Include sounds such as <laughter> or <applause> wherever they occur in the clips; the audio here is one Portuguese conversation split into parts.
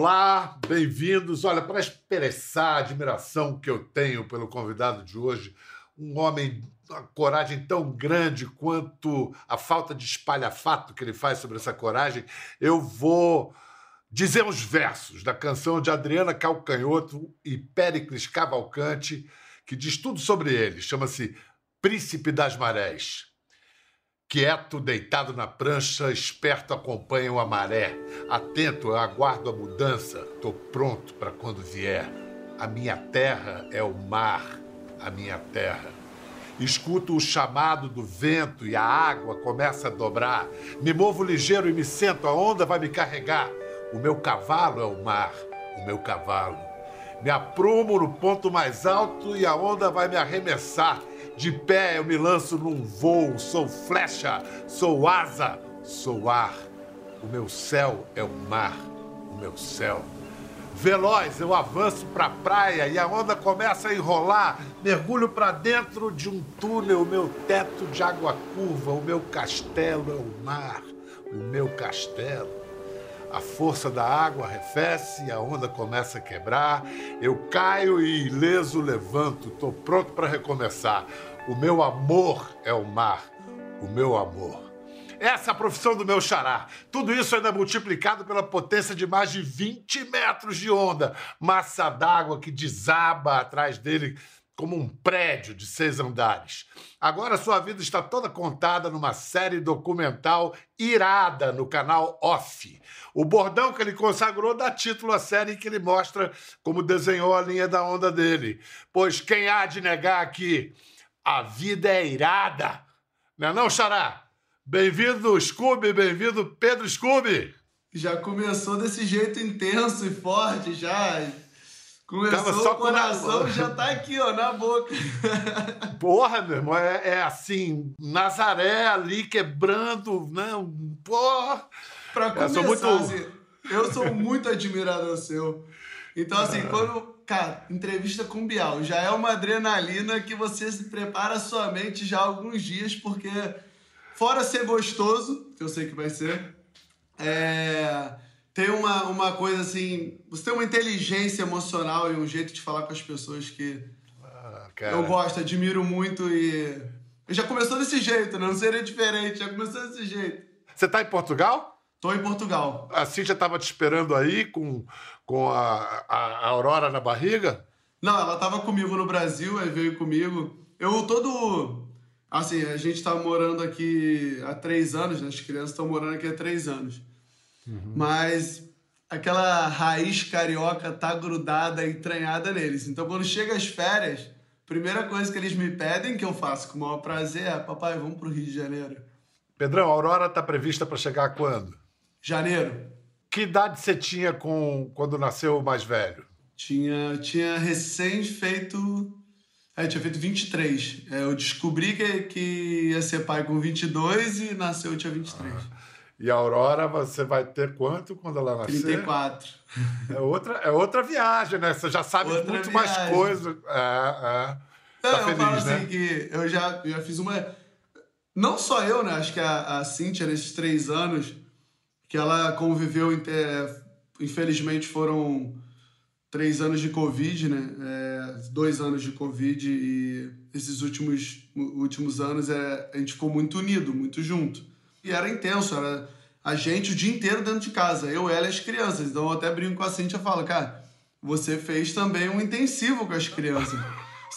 Olá, bem-vindos. Olha, para expressar a admiração que eu tenho pelo convidado de hoje, um homem uma coragem tão grande quanto a falta de espalhafato que ele faz sobre essa coragem, eu vou dizer os versos da canção de Adriana Calcanhoto e Péricles Cavalcante, que diz tudo sobre ele. Chama-se Príncipe das Marés. Quieto, deitado na prancha, esperto acompanho a maré. Atento, aguardo a mudança. Tô pronto para quando vier. A minha terra é o mar, a minha terra. Escuto o chamado do vento e a água começa a dobrar. Me movo ligeiro e me sento, a onda vai me carregar. O meu cavalo é o mar, o meu cavalo. Me aprumo no ponto mais alto e a onda vai me arremessar. De pé eu me lanço num voo, sou flecha, sou asa, sou ar. O meu céu é o mar, o meu céu. Veloz eu avanço para a praia e a onda começa a enrolar. Mergulho para dentro de um túnel, o meu teto de água curva, o meu castelo é o mar, o meu castelo. A força da água arrefece, a onda começa a quebrar. Eu caio e ileso levanto, estou pronto para recomeçar. O meu amor é o mar, o meu amor. Essa é a profissão do meu xará. Tudo isso ainda multiplicado pela potência de mais de 20 metros de onda. Massa d'água que desaba atrás dele como um prédio de seis andares. Agora sua vida está toda contada numa série documental irada no canal Off. O bordão que ele consagrou dá título à série que ele mostra como desenhou a linha da onda dele. Pois quem há de negar que a vida é irada? Não é não, Xará? Bem-vindo, Scooby, bem-vindo, Pedro Scooby. Já começou desse jeito intenso e forte, já. Começou só o coração, com... já tá aqui, ó, na boca. Porra, meu irmão, é, é assim, Nazaré ali quebrando, né, porra. Pra começar, eu sou muito, assim, eu sou muito admirador seu. Então, assim, quando, cara, entrevista com Bial, já é uma adrenalina que você se prepara sua mente já há alguns dias, porque fora ser gostoso, que eu sei que vai ser, é tem uma, uma coisa assim. Você tem uma inteligência emocional e um jeito de falar com as pessoas que ah, eu gosto, admiro muito e. Já começou desse jeito, né? Não seria diferente, já começou desse jeito. Você tá em Portugal? Tô em Portugal. A Cintia tava te esperando aí com, com a, a, a Aurora na barriga? Não, ela tava comigo no Brasil, aí veio comigo. Eu todo. Assim, a gente tá morando aqui há três anos, né? As crianças estão morando aqui há três anos. Uhum. Mas aquela raiz carioca tá grudada, entranhada neles. Então, quando chega as férias, primeira coisa que eles me pedem, que eu faço com o maior prazer, é: papai, vamos pro Rio de Janeiro. Pedrão, a Aurora tá prevista para chegar quando? Janeiro. Que idade você tinha com quando nasceu o mais velho? Tinha, tinha recém feito. É, tinha feito 23. É, eu descobri que, que ia ser pai com 22 e nasceu, tinha 23. Ah. E a Aurora, você vai ter quanto quando ela nascer? 34. É outra, é outra viagem, né? Você já sabe outra muito viagem. mais coisas. É, é. Tá eu feliz, falo assim né? que eu já, já fiz uma. Não só eu, né? Acho que a, a Cíntia, nesses três anos, que ela conviveu, infelizmente foram três anos de Covid, né? É, dois anos de Covid e esses últimos, últimos anos é, a gente ficou muito unido, muito junto. E era intenso, era a gente o dia inteiro dentro de casa, eu, ela e as crianças. Então eu até brinco com a Cintia e falo, cara, você fez também um intensivo com as crianças.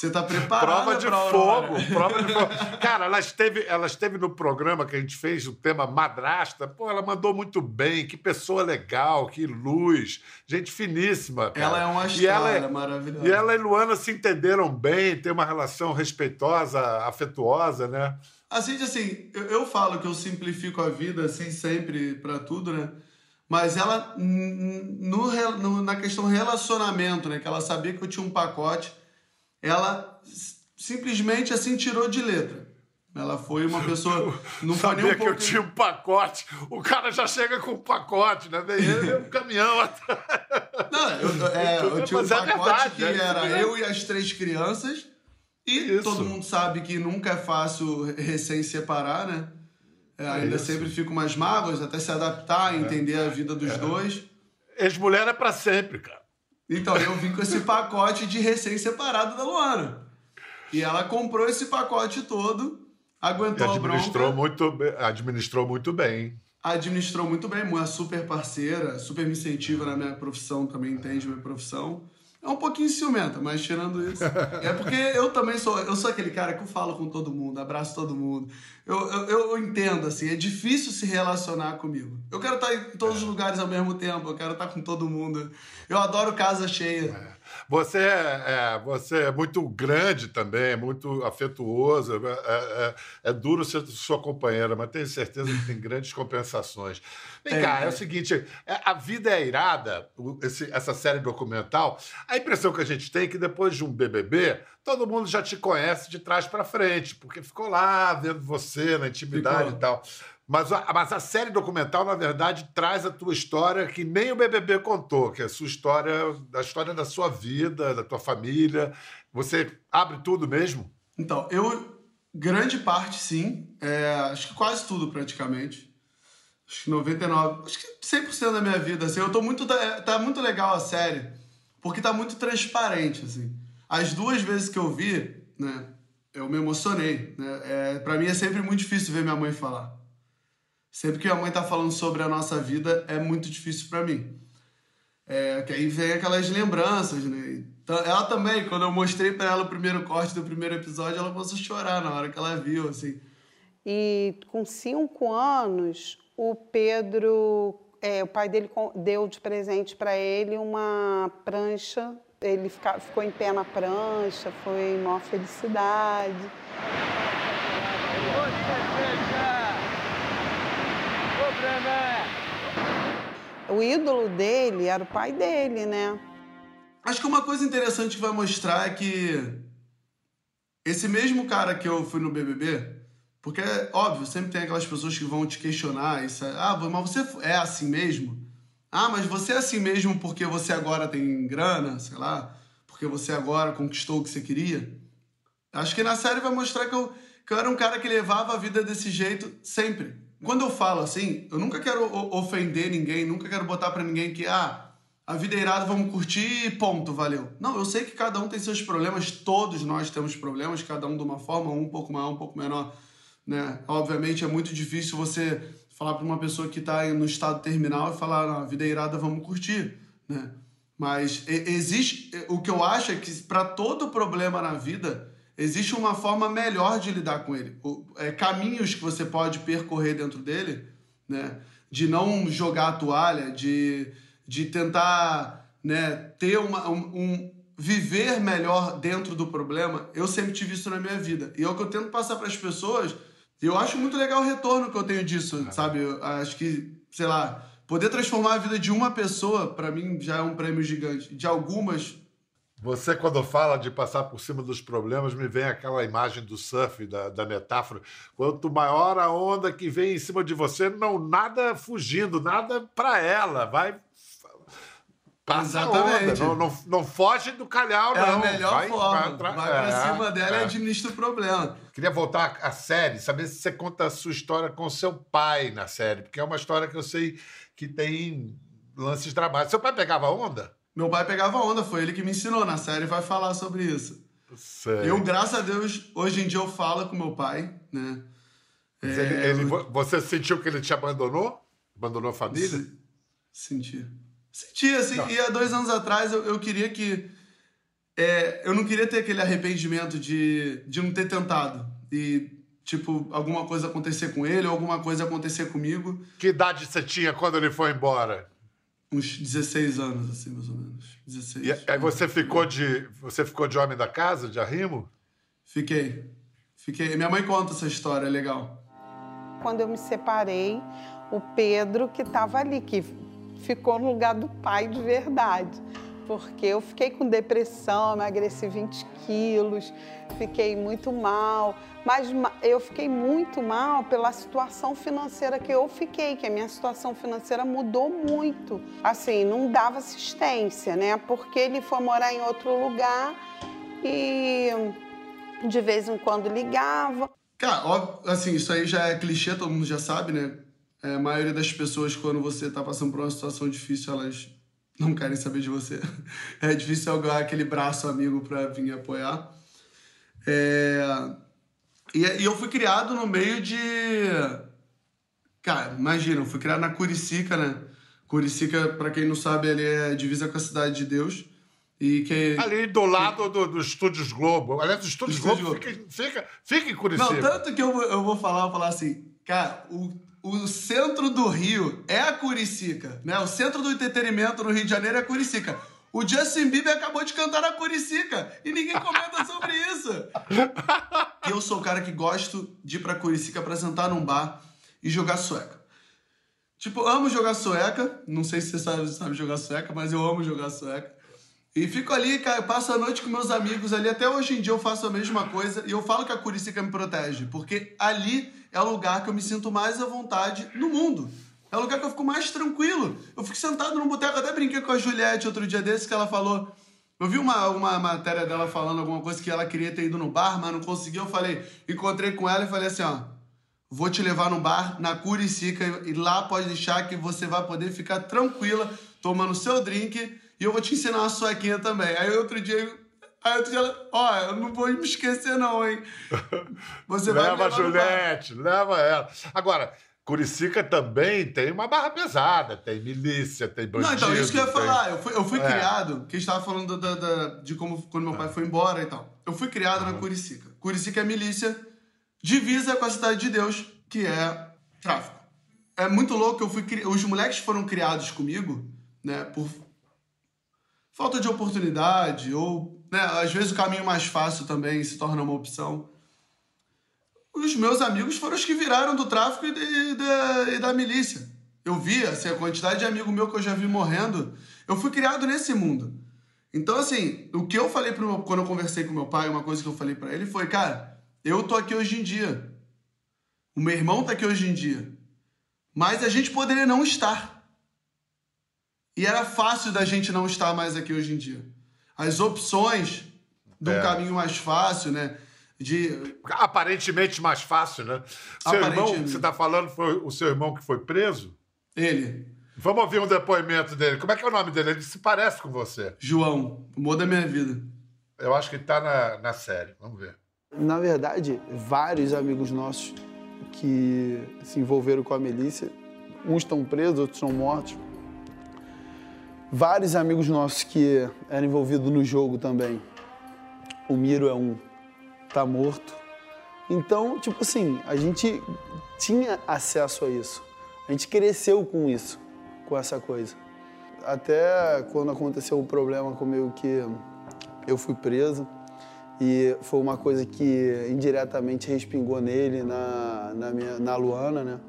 Você tá preparado Prova de fogo, prova de fogo. Cara, ela esteve, ela esteve no programa que a gente fez, o tema Madrasta. Pô, ela mandou muito bem, que pessoa legal, que luz, gente finíssima. Cara. Ela é uma história é, maravilhosa. E ela e Luana se entenderam bem, tem uma relação respeitosa, afetuosa, né? Assim, assim, eu, eu falo que eu simplifico a vida, assim, sempre para tudo, né? Mas ela, no, no, na questão relacionamento, né? Que ela sabia que eu tinha um pacote, ela simplesmente, assim, tirou de letra. Ela foi uma pessoa. Não Sabia um que eu tinha um pacote. O cara já chega com um pacote, né? Vem ele um caminhão atrás. Não, eu, é, eu tinha um é pacote é verdade, que é era eu e as três crianças e isso. todo mundo sabe que nunca é fácil recém-separar, né? É, ainda isso. sempre fico mais mágoas, até se adaptar, é. entender a vida dos é. dois. Ex-mulher é pra sempre, cara. Então, eu vim com esse pacote de recém-separado da Luana. E ela comprou esse pacote todo, aguentou e administrou a bronca. Muito, administrou muito bem. Administrou muito bem, uma super parceira, super me incentiva na minha profissão, também entende minha profissão. É um pouquinho ciumenta, mas tirando isso. é porque eu também sou. Eu sou aquele cara que eu falo com todo mundo, abraço todo mundo. Eu, eu, eu entendo, assim, é difícil se relacionar comigo. Eu quero estar em todos os lugares ao mesmo tempo, eu quero estar com todo mundo. Eu adoro casa cheia. É. Você é, é, você é muito grande também, é muito afetuoso. É, é, é, duro ser sua companheira, mas tenho certeza que tem grandes compensações. Vem cá, é o seguinte: é, a vida é irada, esse, essa série documental. A impressão que a gente tem é que depois de um BBB, todo mundo já te conhece de trás para frente, porque ficou lá vendo você na intimidade ficou. e tal. Mas a, mas a série documental, na verdade, traz a tua história que nem o BBB contou, que é a sua história, a história da sua vida, da tua família. Você abre tudo mesmo? Então, eu, grande parte sim, é, acho que quase tudo praticamente. Acho que 99, acho que 100% da minha vida, assim. Eu tô muito, tá, tá muito legal a série, porque tá muito transparente, assim. As duas vezes que eu vi, né, eu me emocionei, né? É, para mim é sempre muito difícil ver minha mãe falar. Sempre que a mãe tá falando sobre a nossa vida, é muito difícil para mim. É, que aí vem aquelas lembranças, né? Então, ela também, quando eu mostrei para ela o primeiro corte do primeiro episódio, ela começou a chorar na hora que ela viu, assim. E com cinco anos, o Pedro, é, o pai dele deu de presente para ele uma prancha. Ele fica, ficou em pé na prancha, foi maior felicidade. O ídolo dele era o pai dele, né? Acho que uma coisa interessante que vai mostrar é que esse mesmo cara que eu fui no BBB, porque, óbvio, sempre tem aquelas pessoas que vão te questionar. Isso, é, ah, mas você é assim mesmo? Ah, mas você é assim mesmo porque você agora tem grana, sei lá, porque você agora conquistou o que você queria? Acho que na série vai mostrar que eu, que eu era um cara que levava a vida desse jeito sempre. Quando eu falo assim, eu nunca quero ofender ninguém, nunca quero botar para ninguém que, ah, a vida é irada, vamos curtir e ponto, valeu. Não, eu sei que cada um tem seus problemas, todos nós temos problemas, cada um de uma forma, um pouco maior, um pouco menor, né? Obviamente é muito difícil você falar para uma pessoa que está no estado terminal e falar, não, a vida é irada, vamos curtir, né? Mas existe, o que eu acho é que para todo problema na vida, existe uma forma melhor de lidar com ele. É, caminhos que você pode percorrer dentro dele, né? De não jogar a toalha, de, de tentar né, ter uma, um, um viver melhor dentro do problema. Eu sempre tive isso na minha vida. E é o que eu tento passar para as pessoas. E eu acho muito legal o retorno que eu tenho disso, sabe? Eu acho que, sei lá, poder transformar a vida de uma pessoa, para mim, já é um prêmio gigante. De algumas, você, quando fala de passar por cima dos problemas, me vem aquela imagem do surf, da, da metáfora. Quanto maior a onda que vem em cima de você, não nada fugindo, nada para ela. Vai. Passa Exatamente. Onda, não, não, não, foge do calhau, é não. É a melhor vai, forma. Vai, vai pra é, cima dela é. e administra o problema. Queria voltar à série, saber se você conta a sua história com seu pai na série, porque é uma história que eu sei que tem lances dramáticos. Seu pai pegava onda? Meu pai pegava onda, foi ele que me ensinou. Na série vai falar sobre isso. Sei. Eu, graças a Deus, hoje em dia eu falo com meu pai, né? É, ele, ele, você sentiu que ele te abandonou? Abandonou a família? Se, senti. Senti, assim, não. e há dois anos atrás eu, eu queria que. É, eu não queria ter aquele arrependimento de, de não ter tentado. E, tipo, alguma coisa acontecer com ele ou alguma coisa acontecer comigo. Que idade você tinha quando ele foi embora? Uns 16 anos, assim, mais ou menos. 16. E aí você ficou de. Você ficou de homem da casa, de arrimo? Fiquei. Fiquei. Minha mãe conta essa história, é legal. Quando eu me separei, o Pedro que estava ali, que ficou no lugar do pai de verdade porque eu fiquei com depressão, emagreci 20 quilos, fiquei muito mal. Mas eu fiquei muito mal pela situação financeira que eu fiquei, que a minha situação financeira mudou muito. Assim, não dava assistência, né? Porque ele foi morar em outro lugar e de vez em quando ligava. Cara, assim, isso aí já é clichê, todo mundo já sabe, né? É, a maioria das pessoas, quando você está passando por uma situação difícil, elas não querem saber de você. <laughs> É difícil alguém aquele braço amigo para vir apoiar. É... E, e eu fui criado no meio de. Cara, imagina, eu fui criado na Curicica, né? Curicica, para quem não sabe, ele é divisa com a Cidade de Deus. E que... Ali do lado do, do Estúdios Globo. Aliás, o Estúdios Globo, Globo. Fica, fica, fica em Curicica. Não, tanto que eu, eu vou falar, eu vou falar assim, cara, o, o centro do Rio é a Curicica, né? O centro do entretenimento no Rio de Janeiro é a Curicica. O Justin Bieber acabou de cantar na Curicica e ninguém comenta sobre isso. eu sou o cara que gosto de ir pra Curicica pra sentar num bar e jogar sueca. Tipo, amo jogar sueca. Não sei se você sabe, sabe jogar sueca, mas eu amo jogar sueca. E fico ali, cara, passo a noite com meus amigos ali. Até hoje em dia eu faço a mesma coisa. E eu falo que a Curicica me protege. Porque ali é o lugar que eu me sinto mais à vontade no mundo. É o lugar que eu fico mais tranquilo. Eu fico sentado num boteco, até brinquei com a Juliette outro dia desse, que ela falou. Eu vi uma, uma matéria dela falando alguma coisa que ela queria ter ido no bar, mas não conseguiu. Eu falei, encontrei com ela e falei assim: ó, vou te levar no bar na Curicica e lá pode deixar que você vai poder ficar tranquila tomando seu drink e eu vou te ensinar uma suequinha também. Aí outro dia Aí outro dia ela, ó, eu não vou me esquecer, não, hein? <laughs> Você vai leva a Juliette, leva ela. Agora, Curicica também tem uma barra pesada, tem milícia, tem bandido. Não, então, isso que eu ia tem... falar. Eu fui, eu fui é. criado, que estava falando da, da, de como quando meu pai foi embora e tal. Eu fui criado uhum. na Curicica. Curicica é milícia, divisa com a Cidade de Deus, que é tráfico. É muito louco, eu fui cri... os moleques foram criados comigo, né, por falta de oportunidade ou né, às vezes o caminho mais fácil também se torna uma opção. Os meus amigos foram os que viraram do tráfico e, de, e da milícia. Eu via assim, a quantidade de amigo meu que eu já vi morrendo. Eu fui criado nesse mundo. Então, assim, o que eu falei pro meu, quando eu conversei com meu pai, uma coisa que eu falei para ele foi, cara, eu tô aqui hoje em dia. O meu irmão tá aqui hoje em dia. Mas a gente poderia não estar. E era fácil da gente não estar mais aqui hoje em dia. As opções de um é. caminho mais fácil, né? De... Aparentemente mais fácil, né? Seu irmão, você está falando, foi o seu irmão que foi preso? Ele. Vamos ouvir um depoimento dele. Como é que é o nome dele? Ele se parece com você. João, o amor da minha vida. Eu acho que ele está na, na série. Vamos ver. Na verdade, vários amigos nossos que se envolveram com a milícia, uns estão presos, outros são mortos vários amigos nossos que eram envolvidos no jogo também. O Miro é um, tá morto. Então, tipo assim, a gente tinha acesso a isso. A gente cresceu com isso, com essa coisa. Até quando aconteceu o problema comigo que eu fui preso e foi uma coisa que indiretamente respingou nele, na, na, minha, na Luana, né?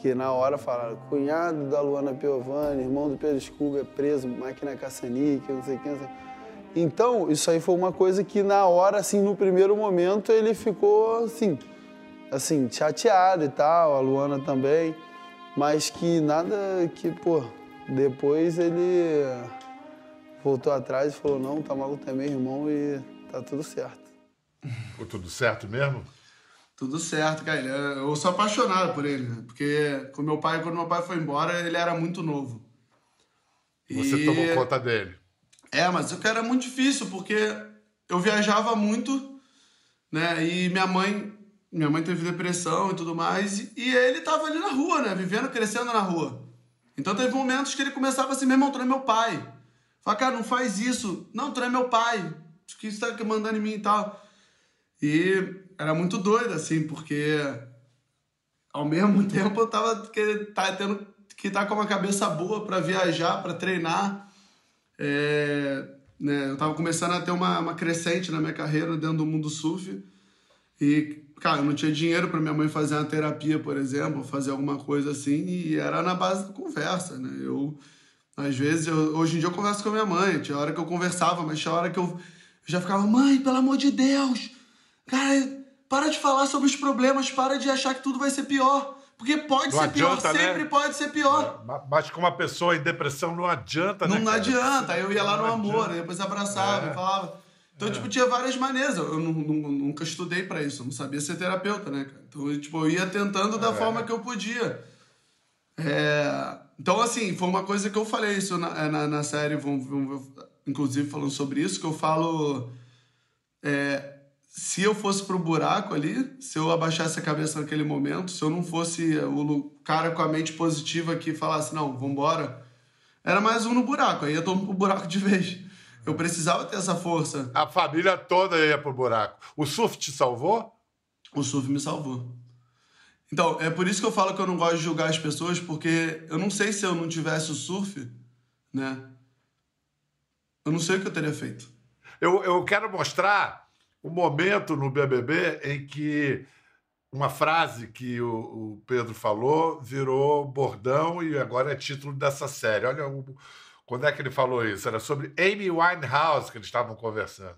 Porque na hora falaram, cunhado da Luana Piovani, irmão do Pedro Scooby é preso, máquina caçanique, não sei quem. Não sei. Então, isso aí foi uma coisa que na hora, assim, no primeiro momento, ele ficou, assim, assim, chateado e tal, a Luana também, mas que nada que, pô, depois ele voltou atrás e falou, não, tá maluco, é meu irmão e tá tudo certo. Foi tudo certo mesmo? Tudo certo, cara. Eu sou apaixonado por ele, né? Porque com meu pai, quando meu pai foi embora, ele era muito novo. Você e... tomou conta dele. É, mas o que era muito difícil, porque eu viajava muito, né? E minha mãe, minha mãe teve depressão e tudo mais, e ele tava ali na rua, né? Vivendo, crescendo na rua. Então teve momentos que ele começava assim, meu irmão, tu é meu pai. Fala, cara, não faz isso. Não, tu não é meu pai. O que você tá mandando em mim e tal. E era muito doido, assim, porque ao mesmo <laughs> tempo eu tava que, tá, tendo que estar tá com uma cabeça boa para viajar, para treinar. É, né, eu tava começando a ter uma, uma crescente na minha carreira dentro do mundo surf. E, cara, eu não tinha dinheiro para minha mãe fazer uma terapia, por exemplo, fazer alguma coisa assim, e era na base da conversa, né? Eu, às vezes, eu, hoje em dia eu converso com a minha mãe, tinha hora que eu conversava, mas tinha hora que eu, já ficava, mãe, pelo amor de Deus, cara, para de falar sobre os problemas, para de achar que tudo vai ser pior. Porque pode não ser adianta, pior, né? sempre pode ser pior. É, mas com uma pessoa em depressão não adianta, não né? Não adianta. Eu ia lá no amor, depois abraçava é. e falava. Então, é. tipo, tinha várias maneiras. Eu não, não, nunca estudei para isso, eu não sabia ser terapeuta, né, cara? Então, tipo, eu ia tentando da é. forma que eu podia. É, então, assim, foi uma coisa que eu falei isso na, é, na, na série, vamos, vamos, inclusive falando sobre isso, que eu falo. É, se eu fosse pro buraco ali, se eu abaixasse a cabeça naquele momento, se eu não fosse o cara com a mente positiva que falasse, não, vambora, era mais um no buraco, aí eu tô pro buraco de vez. Eu precisava ter essa força. A família toda ia pro buraco. O surf te salvou? O surf me salvou. Então, é por isso que eu falo que eu não gosto de julgar as pessoas, porque eu não sei se eu não tivesse o surf, né? Eu não sei o que eu teria feito. Eu, eu quero mostrar um momento no BBB em que uma frase que o, o, Pedro falou virou bordão e agora é título dessa série. Olha o, quando é que ele falou isso? Era sobre Amy Winehouse que eles estavam conversando.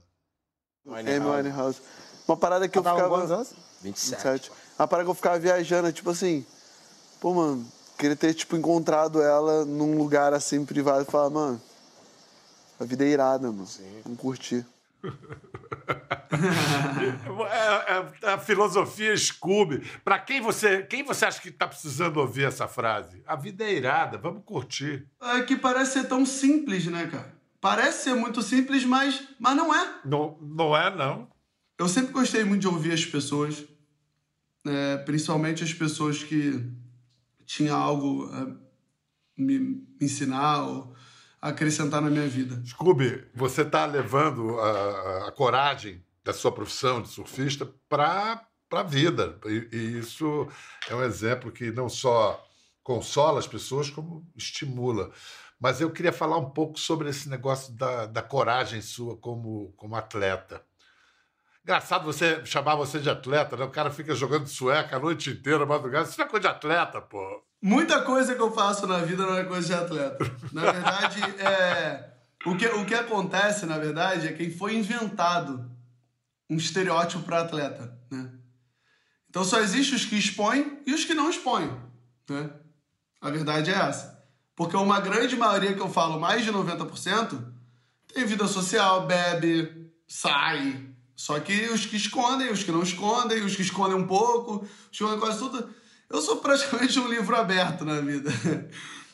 Amy Winehouse. Uma parada que eu ficava... quantos anos? 27. 27. Uma parada que eu ficava viajando, tipo assim... Pô, mano, queria ter, tipo, encontrado ela num lugar, assim, privado e falar, mano... A vida é irada, mano. Sim. Vamos curtir. É, é, a filosofia Scooby. Para quem você, quem você acha que está precisando ouvir essa frase? A vida é irada, vamos curtir. É que parece ser tão simples, né, cara? Parece ser muito simples, mas, mas não é. Não, não é, não. Eu sempre gostei muito de ouvir as pessoas, é, principalmente as pessoas que tinham algo a me, me ensinar ou acrescentar na minha vida. Scooby, você está levando a, a, coragem da sua profissão de surfista para a vida. E, e, isso é um exemplo que não só consola as pessoas, como estimula. Mas eu queria falar um pouco sobre esse negócio da, da coragem sua como, como atleta. Engraçado você chamar você de atleta, né? O cara fica jogando sueca a noite inteira, madrugada. Isso não é coisa de atleta, pô. Muita coisa que eu faço na vida não é coisa de atleta. Na verdade, <laughs> é... o, que, o que acontece, na verdade, é que foi inventado um estereótipo para atleta, né? Então só existe os que expõem e os que não expõem, né? A verdade é essa. Porque uma grande maioria que eu falo, mais de 90%, tem vida social, bebe, sai, só que os que escondem, os que não escondem, os que escondem um pouco, os que escondem quase tudo. Eu sou praticamente um livro aberto na vida.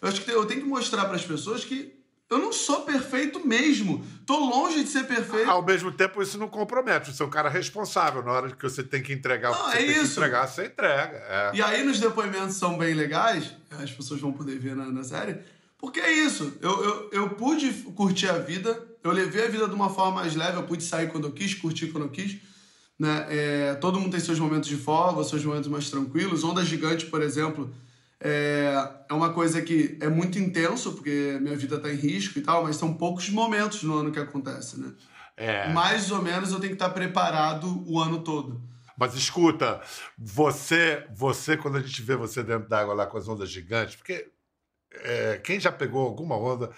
Eu acho que eu tenho que mostrar para as pessoas que eu não sou perfeito mesmo. Tô longe de ser perfeito. Ao mesmo tempo, isso não compromete. Você é um cara responsável. Na hora que você tem que entregar não, o que você é tem isso. que entregar, você entrega. É. E aí, nos depoimentos são bem legais, as pessoas vão poder ver na, na série, porque é isso. Eu, eu, eu pude curtir a vida eu levei a vida de uma forma mais leve, eu pude sair quando eu quis, curtir quando eu quis. Né? É, todo mundo tem seus momentos de folga, seus momentos mais tranquilos. Onda Gigante, por exemplo, é, é uma coisa que é muito intenso, porque minha vida está em risco e tal, mas são poucos momentos no ano que acontece, né? É. Mais ou menos eu tenho que estar preparado o ano todo. Mas escuta, você, você quando a gente vê você dentro d'água lá com as ondas gigantes, porque é, quem já pegou alguma onda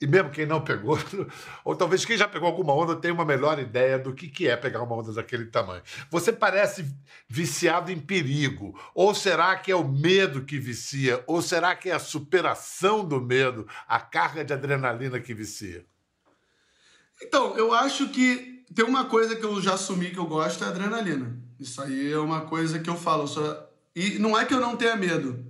e mesmo quem não pegou, <laughs> ou talvez quem já pegou alguma onda tenha uma melhor ideia do que, que é pegar uma onda daquele tamanho. Você parece viciado em perigo. Ou será que é o medo que vicia? Ou será que é a superação do medo, a carga de adrenalina que vicia? Então, eu acho que tem uma coisa que eu já assumi que eu gosto é adrenalina. Isso aí é uma coisa que eu falo. Só... E não é que eu não tenha medo.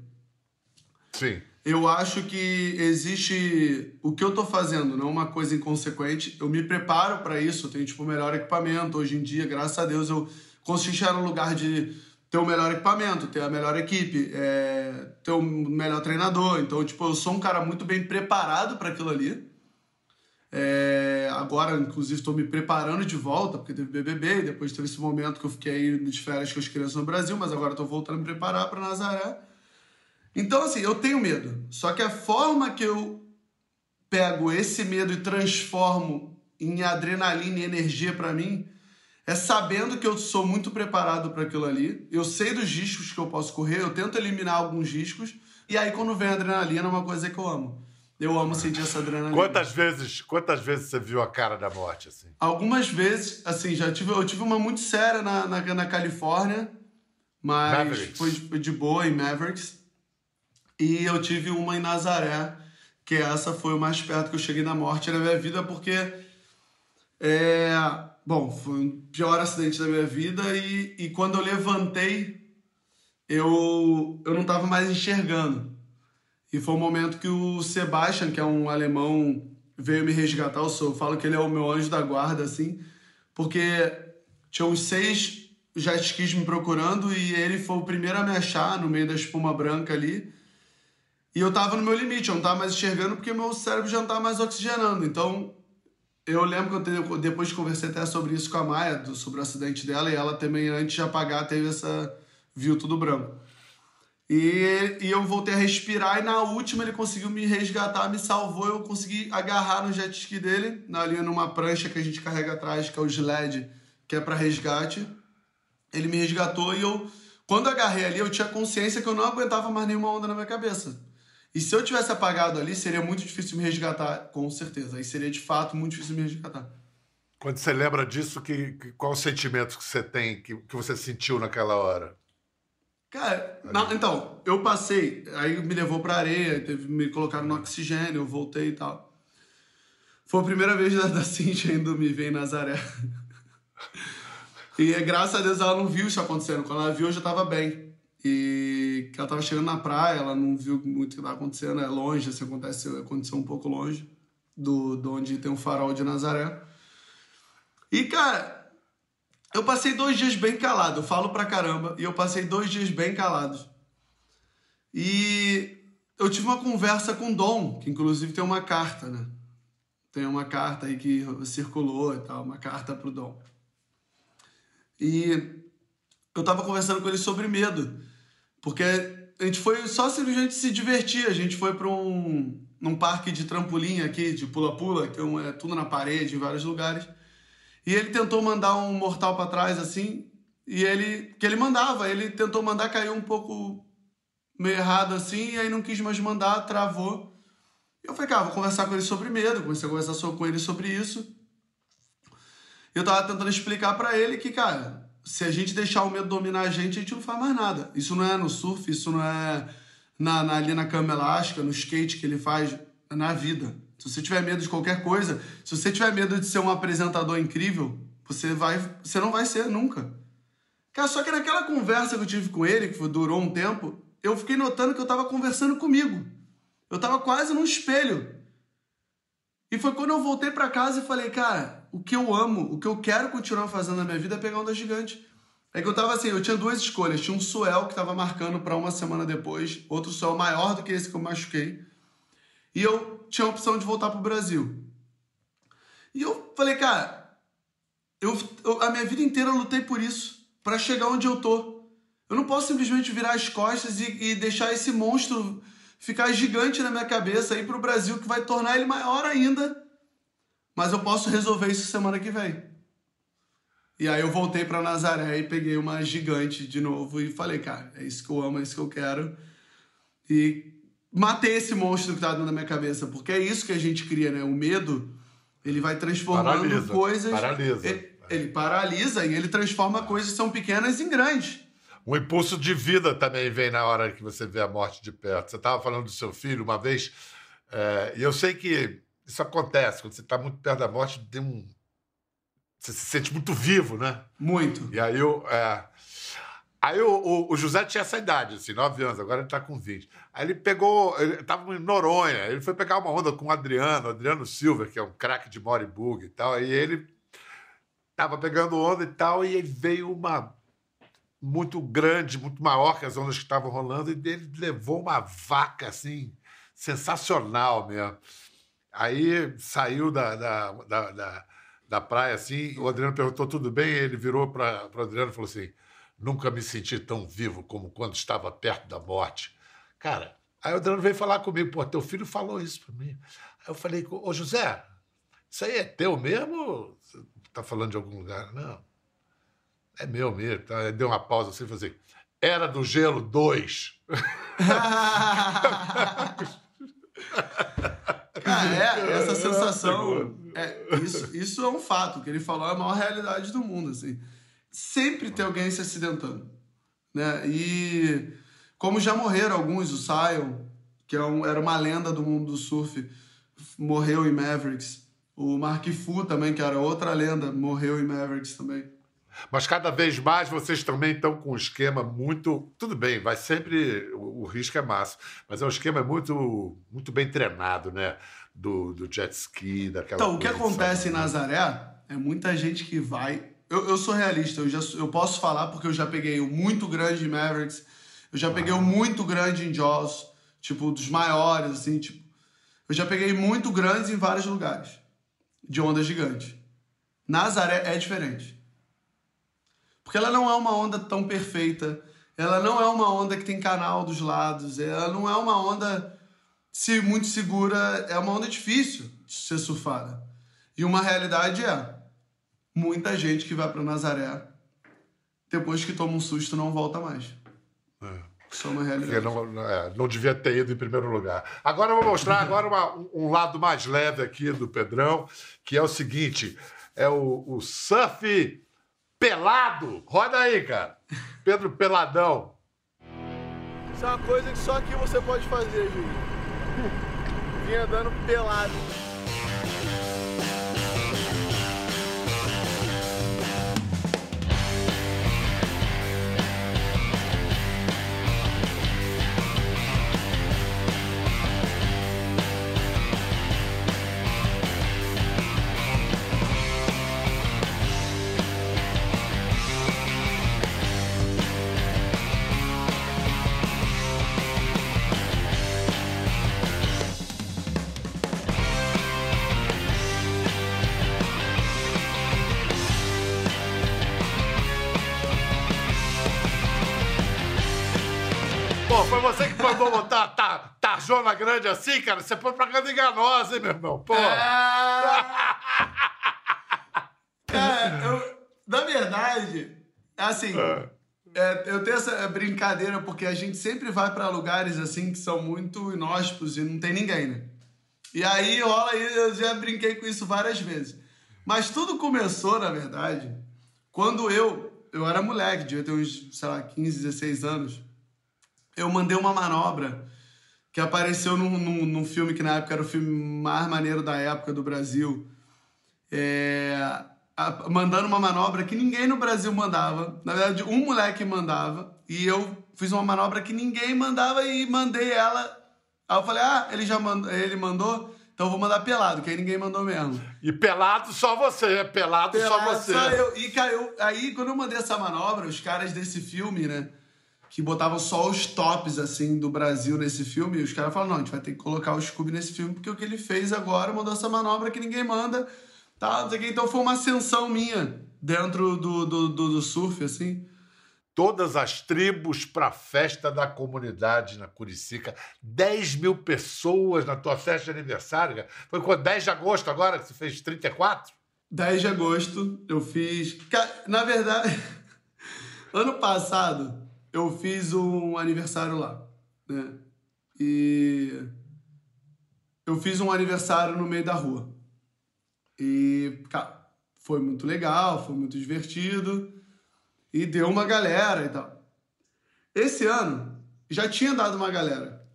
Sim eu acho que existe o que eu tô fazendo, não uma coisa inconsequente. Eu me preparo para isso, eu tenho tipo o melhor equipamento. Hoje em dia, graças a Deus, eu consigo chegar no lugar de ter o melhor equipamento, ter a melhor equipe, é, ter o melhor treinador. Então, tipo, eu sou um cara muito bem preparado para aquilo ali. É, agora, inclusive, estou me preparando de volta, porque teve BBB, e depois teve esse momento que eu fiquei aí de férias com as crianças no Brasil, mas agora estou voltando a me preparar para Nazaré. Então, assim, eu tenho medo. Só que a forma que eu pego esse medo e transformo em adrenalina e energia para mim é sabendo que eu sou muito preparado para aquilo ali. Eu sei dos riscos que eu posso correr, eu tento eliminar alguns riscos. E aí, quando vem a adrenalina, é uma coisa que eu amo. Eu amo sentir essa adrenalina. Quantas vezes, quantas vezes você viu a cara da morte, assim? Algumas vezes, assim, já tive, eu tive uma muito séria na, na, na Califórnia, mas Mavericks. foi de boa em Mavericks. E eu tive uma em Nazaré, que essa foi o mais perto que eu cheguei na morte na minha vida, porque é, bom, foi o pior acidente da minha vida e, e quando eu levantei, eu, eu não estava mais enxergando. E foi o momento que o Sebastian, que é um alemão, veio me resgatar. Eu, sou, eu falo que ele é o meu anjo da guarda, assim, porque tinha uns seis jet skis me procurando e ele foi o primeiro a me achar no meio da espuma branca ali. E eu tava no meu limite, eu não tava mais enxergando porque meu cérebro já não tava mais oxigenando. Então, eu lembro que eu depois conversei até sobre isso com a Maia, sobre o acidente dela, e ela também, antes de apagar, teve essa. viu tudo branco. E, e eu voltei a respirar, e na última ele conseguiu me resgatar, me salvou. Eu consegui agarrar no jet ski dele, ali numa prancha que a gente carrega atrás, que é o sled, que é para resgate. Ele me resgatou e eu, quando agarrei ali, eu tinha consciência que eu não aguentava mais nenhuma onda na minha cabeça. E se eu tivesse apagado ali, seria muito difícil me resgatar, com certeza. Aí seria de fato muito difícil me resgatar. Quando você lembra disso, que, que qual o sentimento que você tem, que, que você sentiu naquela hora? Cara, não, então, eu passei, aí me levou pra areia, teve, me colocaram no oxigênio, eu voltei e tal. Foi a primeira vez da, da Cintia indo me ver em Nazaré. <laughs> e graças a Deus ela não viu isso acontecendo. Quando ela viu, eu já tava bem. E ela tava chegando na praia, ela não viu muito o que tava acontecendo, é longe, assim, acontece, aconteceu um pouco longe do, do onde tem o farol de Nazaré. E, cara, eu passei dois dias bem calado, eu falo pra caramba, e eu passei dois dias bem calados. E eu tive uma conversa com o Dom, que inclusive tem uma carta, né? Tem uma carta aí que circulou e tal, uma carta pro Dom. E eu tava conversando com ele sobre medo, porque a gente foi só simplesmente se divertir, a gente foi para um num parque de trampolim aqui, de pula-pula, que é, é tudo na parede, em vários lugares. E ele tentou mandar um mortal para trás assim, e ele que ele mandava, ele tentou mandar cair um pouco meio errado assim, e aí não quis mais mandar, travou. Eu falei, cara, vou conversar com ele sobre medo, comecei a conversar com ele sobre isso. Eu tava tentando explicar para ele que, cara, se a gente deixar o medo dominar a gente, a gente não faz mais nada. Isso não é no surf, isso não é na, na ali na cama elástica, no skate que ele faz, na vida. Se você tiver medo de qualquer coisa, se você tiver medo de ser um apresentador incrível, você vai, você não vai ser nunca. Cara, só que naquela conversa que eu tive com ele, que durou um tempo, eu fiquei notando que eu estava conversando comigo. Eu estava quase num espelho. E foi quando eu voltei para casa e falei, cara, o que eu amo, o que eu quero continuar fazendo na minha vida é pegar onda gigante. É que eu tava assim, eu tinha duas escolhas. Tinha um suel que tava marcando para uma semana depois, outro suel maior do que esse que eu machuquei. E eu tinha a opção de voltar pro Brasil. E eu falei, cara, eu, eu a minha vida inteira eu lutei por isso, para chegar onde eu tô. Eu não posso simplesmente virar as costas e, e deixar esse monstro ficar gigante na minha cabeça e ir pro Brasil, que vai tornar ele maior ainda. Mas eu posso resolver isso semana que vem. E aí eu voltei para Nazaré e peguei uma gigante de novo e falei, cara, é isso que eu amo, é isso que eu quero. E matei esse monstro que tá dentro da minha cabeça, porque é isso que a gente cria, né? O medo, ele vai transformando paralisa, coisas. Paralisa. Ele, ele, paralisa e ele transforma coisas que são pequenas em grandes. Um impulso de vida também vem na hora que você vê a morte de perto. Você estava falando do seu filho uma vez, é, e eu sei que isso acontece, quando você está muito perto da morte, tem um. Você se sente muito vivo, né? Muito. E aí eu. É, Aí o, o, o, José tinha essa idade, assim, 9 anos, agora ele está com 20. Aí ele pegou, ele estava em Noronha, ele foi pegar uma onda com o Adriano, Adriano Silva, que é um craque de Moribug e tal, aí ele estava pegando onda e tal, e ele veio uma muito grande, muito maior que as ondas que estavam rolando, e ele levou uma vaca, assim, sensacional mesmo. Aí saiu da, da, da, da, da praia, assim, o Adriano perguntou, tudo bem? Ele virou para o Adriano e falou assim Nunca me senti tão vivo como quando estava perto da morte. Cara, aí o Adriano veio falar comigo, pô, teu filho falou isso para mim. Aí eu falei, ô José, isso aí é teu mesmo? Você tá falando de algum lugar? Não. É meu mesmo. Tá? Deu uma pausa assim e falei assim, Era do Gelo 2. <laughs> Cara, <laughs> é, essa sensação. É, isso, isso é um fato, que ele falou é a maior realidade do mundo, assim sempre tem alguém se acidentando. Né? E como já morreram alguns, o Sion, que é um, era uma lenda do mundo do surf, morreu em Mavericks. O Mark Fu também, que era outra lenda, morreu em Mavericks também. Mas cada vez mais vocês também estão com um esquema muito. Tudo bem, vai sempre. O, o risco é massa, mas é um esquema muito, muito bem treinado, né? Do, do jet ski, daquela. Então, o que acontece em Nazaré é muita gente que vai. Eu, eu sou realista, eu, já, eu posso falar porque eu já peguei o muito grande em Mavericks, eu já peguei o muito grande em Jaws, tipo, dos maiores, assim, tipo. Eu já peguei muito grandes em vários lugares, de onda gigante. Nazaré é diferente. Porque ela não é uma onda tão perfeita, ela não é uma onda que tem canal dos lados, ela não é uma onda se muito segura, é uma onda difícil de ser surfada. E uma realidade é, muita gente que vai para Nazaré, depois que toma um susto, não volta mais. É. Isso é uma realidade. Não, é, não, devia ter ido em primeiro lugar. Agora eu vou mostrar agora uma, um lado mais leve aqui do Pedrão, que é o seguinte: é o, o surf pelado. Roda aí, cara. Pedro Peladão. Isso é uma coisa que só aqui você pode fazer, Júlio. Vinha andando pelado. Grande assim, cara? Você foi propaganda enganosa, hein, meu irmão? Pô. É... <laughs> é, eu, na verdade, assim, é. É, eu tenho essa brincadeira porque a gente sempre vai para lugares assim que são muito inóspitos e não tem ninguém, né? E aí rola aí, eu já brinquei com isso várias vezes. Mas tudo começou, na verdade, quando eu, eu era moleque, devia ter uns, sei lá, 15, 16 anos eu mandei uma manobra que apareceu num, num, num, filme que na época era o filme mais maneiro da época do Brasil. É, a, mandando uma manobra que ninguém no Brasil mandava. Na verdade, um moleque mandava. E eu fiz uma manobra que ninguém mandava e mandei ela. Aí eu falei, ah, ele já mandou, ele mandou, então eu vou mandar pelado, que aí ninguém mandou mesmo. E pelado só você, pelado, pelado só você. Só eu. E caiu. Aí, quando eu mandei essa manobra, os caras desse filme, né? Que botavam só os tops, assim, do Brasil nesse filme. E os caras falaram, não, a gente vai ter que colocar o Scooby nesse filme, porque o que ele fez agora, mandou essa manobra que ninguém manda, tá, não sei o que. Então foi uma ascensão minha dentro do, do, do, do surf, assim. Todas as tribos para a festa da comunidade na Curicica. 10 mil pessoas na tua festa de aniversário. Foi quando? 10 de agosto agora que você fez 34? 10 de agosto eu fiz. Na verdade, <laughs> ano passado eu fiz um aniversário lá, né? E eu fiz um aniversário no meio da rua. E, cara, foi muito legal, foi muito divertido e deu uma galera e tal. Esse ano já tinha dado uma galera.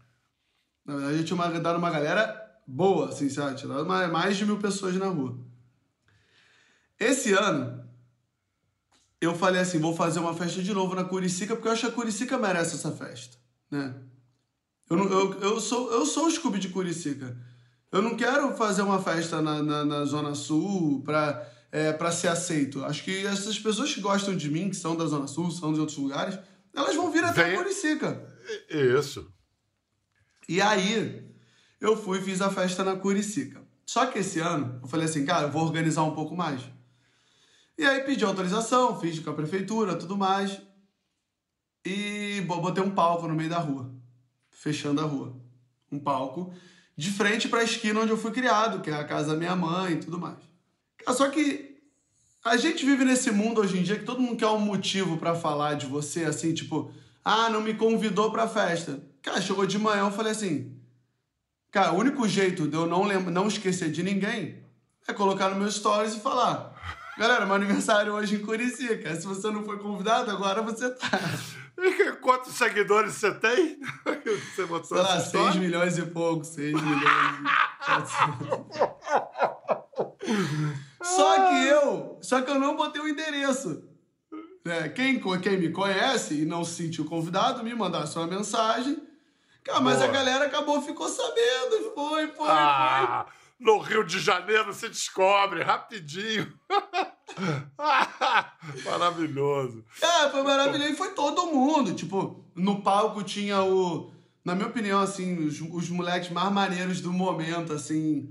Na verdade, já tinha dado uma galera boa, assim, sabe? Tinha dado mais de mil pessoas na rua. Esse ano, eu falei assim, vou fazer uma festa de novo na Curicica, porque eu acho que a Curicica merece essa festa, né? Eu, não, eu, eu, sou, eu sou o Scooby de Curicica. Eu não quero fazer uma festa na, na, na Zona Sul pra, é, pra ser aceito. Acho que essas pessoas que gostam de mim, que são da Zona Sul, são de outros lugares, elas vão vir até Vem... a Curicica. Isso. E aí, eu fui e fiz a festa na Curicica. Só que esse ano, eu falei assim, cara, eu vou organizar um pouco mais. E aí pedi autorização, fiz com a prefeitura, tudo mais. E botei um palco no meio da rua, fechando a rua. Um palco de frente para a esquina onde eu fui criado, que é a casa da minha mãe e tudo mais. Só que a gente vive nesse mundo hoje em dia que todo mundo quer um motivo para falar de você, assim, tipo, ah, não me convidou pra festa. Cara, chegou de manhã, eu falei assim, cara, o único jeito de eu não, não esquecer de ninguém é colocar no meu stories e falar, Galera, meu aniversário hoje em Curicica. Se você não foi convidado, agora você tá. Quantos seguidores você tem? <laughs> Você botou Sei lá, 6 milhões e pouco, 6 milhões e... Só que eu, só que eu não botei o endereço. né, quem, quem me conhece e não se sentiu convidado, me mandasse uma mensagem. Cara, mas Boa. a galera acabou, ficou sabendo. Foi, foi, ah, foi. No Rio de Janeiro se descobre rapidinho. <laughs> maravilhoso. É, foi maravilhoso. E foi todo mundo. Tipo, no palco tinha o. Na minha opinião, assim, os, os moleques mais maneiros do momento, assim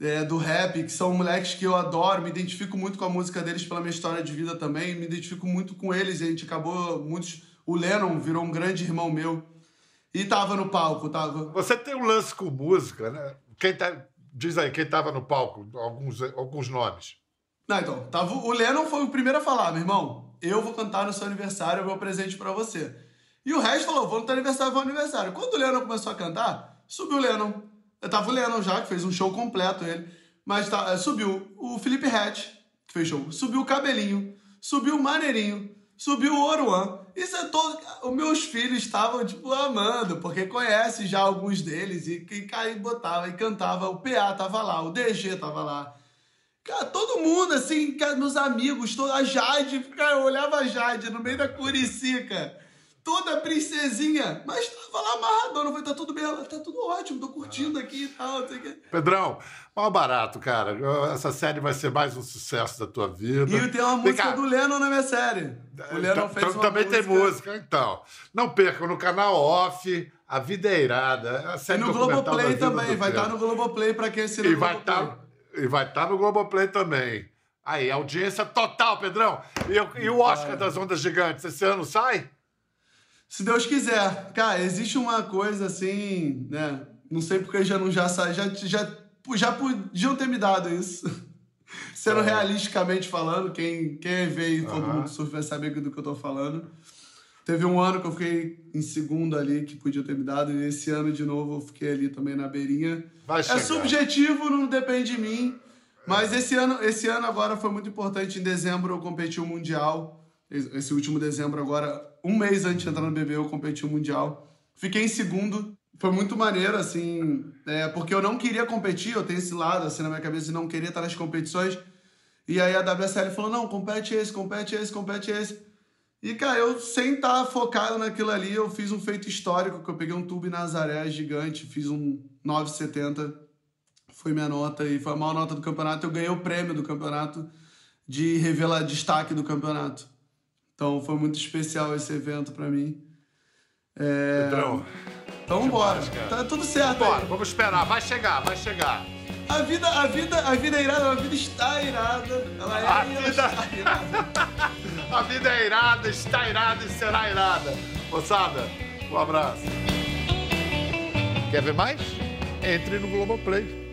é, do rap, que são moleques que eu adoro, me identifico muito com a música deles pela minha história de vida também, me identifico muito com eles, a gente acabou muitos... O Lennon virou um grande irmão meu e tava no palco, tava... Você tem um lance com música, né? Quem tá... Diz aí, quem tava no palco, alguns, alguns nomes. Não, então, tava, o Lennon foi o primeiro a falar, meu irmão, eu vou cantar no seu aniversário, é meu presente para você. E o resto falou, vou no teu aniversário, vou no aniversário. Quando o Lennon começou a cantar, subiu o Lennon, eu tava lendo já, que fez um show completo ele. Mas tá, é, subiu o Felipe Hatch, que fez show. Subiu o Cabelinho. Subiu o Maneirinho. Subiu o Oruan. Isso é todo. Os meus filhos estavam, tipo, amando, porque conhece já alguns deles. E que caía, botava e cantava. O PA tava lá, o DG tava lá. Cara, todo mundo, assim, meus amigos, toda a Jade, cara, eu olhava a Jade no meio da Curicica toda princesinha, mas tava lá amarradona. Falei, tá tudo bem, ela tá tudo ótimo, tô curtindo aqui e tal, não sei o quê. Pedrão, mal barato, cara. Essa série vai ser mais um sucesso da tua vida. E tem uma música do Lennon na minha série. O Lennon fez uma Também música. tem música, então. Não percam, no canal Off, A Vida é Irada. A série e no Globoplay também, vai estar tá no Globoplay pra quem assina e vai tá, E vai estar tá no Globoplay também. Aí, audiência total, Pedrão. E, e o Oscar das Ondas Gigantes, esse ano sai? Se Deus quiser. Cara, existe uma coisa assim, né? Não sei porque já não já já, já, já podiam ter me dado isso. <laughs> Sendo é. realisticamente falando, quem, quem vê e todo mundo surf vai saber do que eu tô falando. Teve um ano que eu fiquei em segundo ali, que podia ter me dado, e esse ano de novo eu fiquei ali também na beirinha. Vai é subjetivo, não depende de mim. Mas esse ano, esse ano agora foi muito importante. Em dezembro eu competi o Mundial. Esse último dezembro agora um mês antes de entrar no BB, eu competi o Mundial. Fiquei em segundo. Foi muito maneiro, assim, é, porque eu não queria competir, eu tenho esse lado, assim, na minha cabeça, de não queria estar nas competições. E aí a WSL falou, não, compete esse, compete esse, compete esse. E, cara, eu sem estar focado naquilo ali, eu fiz um feito histórico, que eu peguei um tubo Nazaré gigante, fiz um 9,70, foi minha nota, e foi a maior nota do campeonato. Eu ganhei o prêmio do campeonato de revelar destaque do campeonato. Então foi muito especial esse evento para mim. É... Então, então bora. Tá tudo certo. Bora, aí. vamos esperar. Vai chegar, vai chegar. A vida, a vida, a vida é irada, a vida está irada. Ela é a vida... está irada. <laughs> a vida é irada, está irada e será irada. Moçada, um abraço. Quer ver mais? Entre no Globoplay.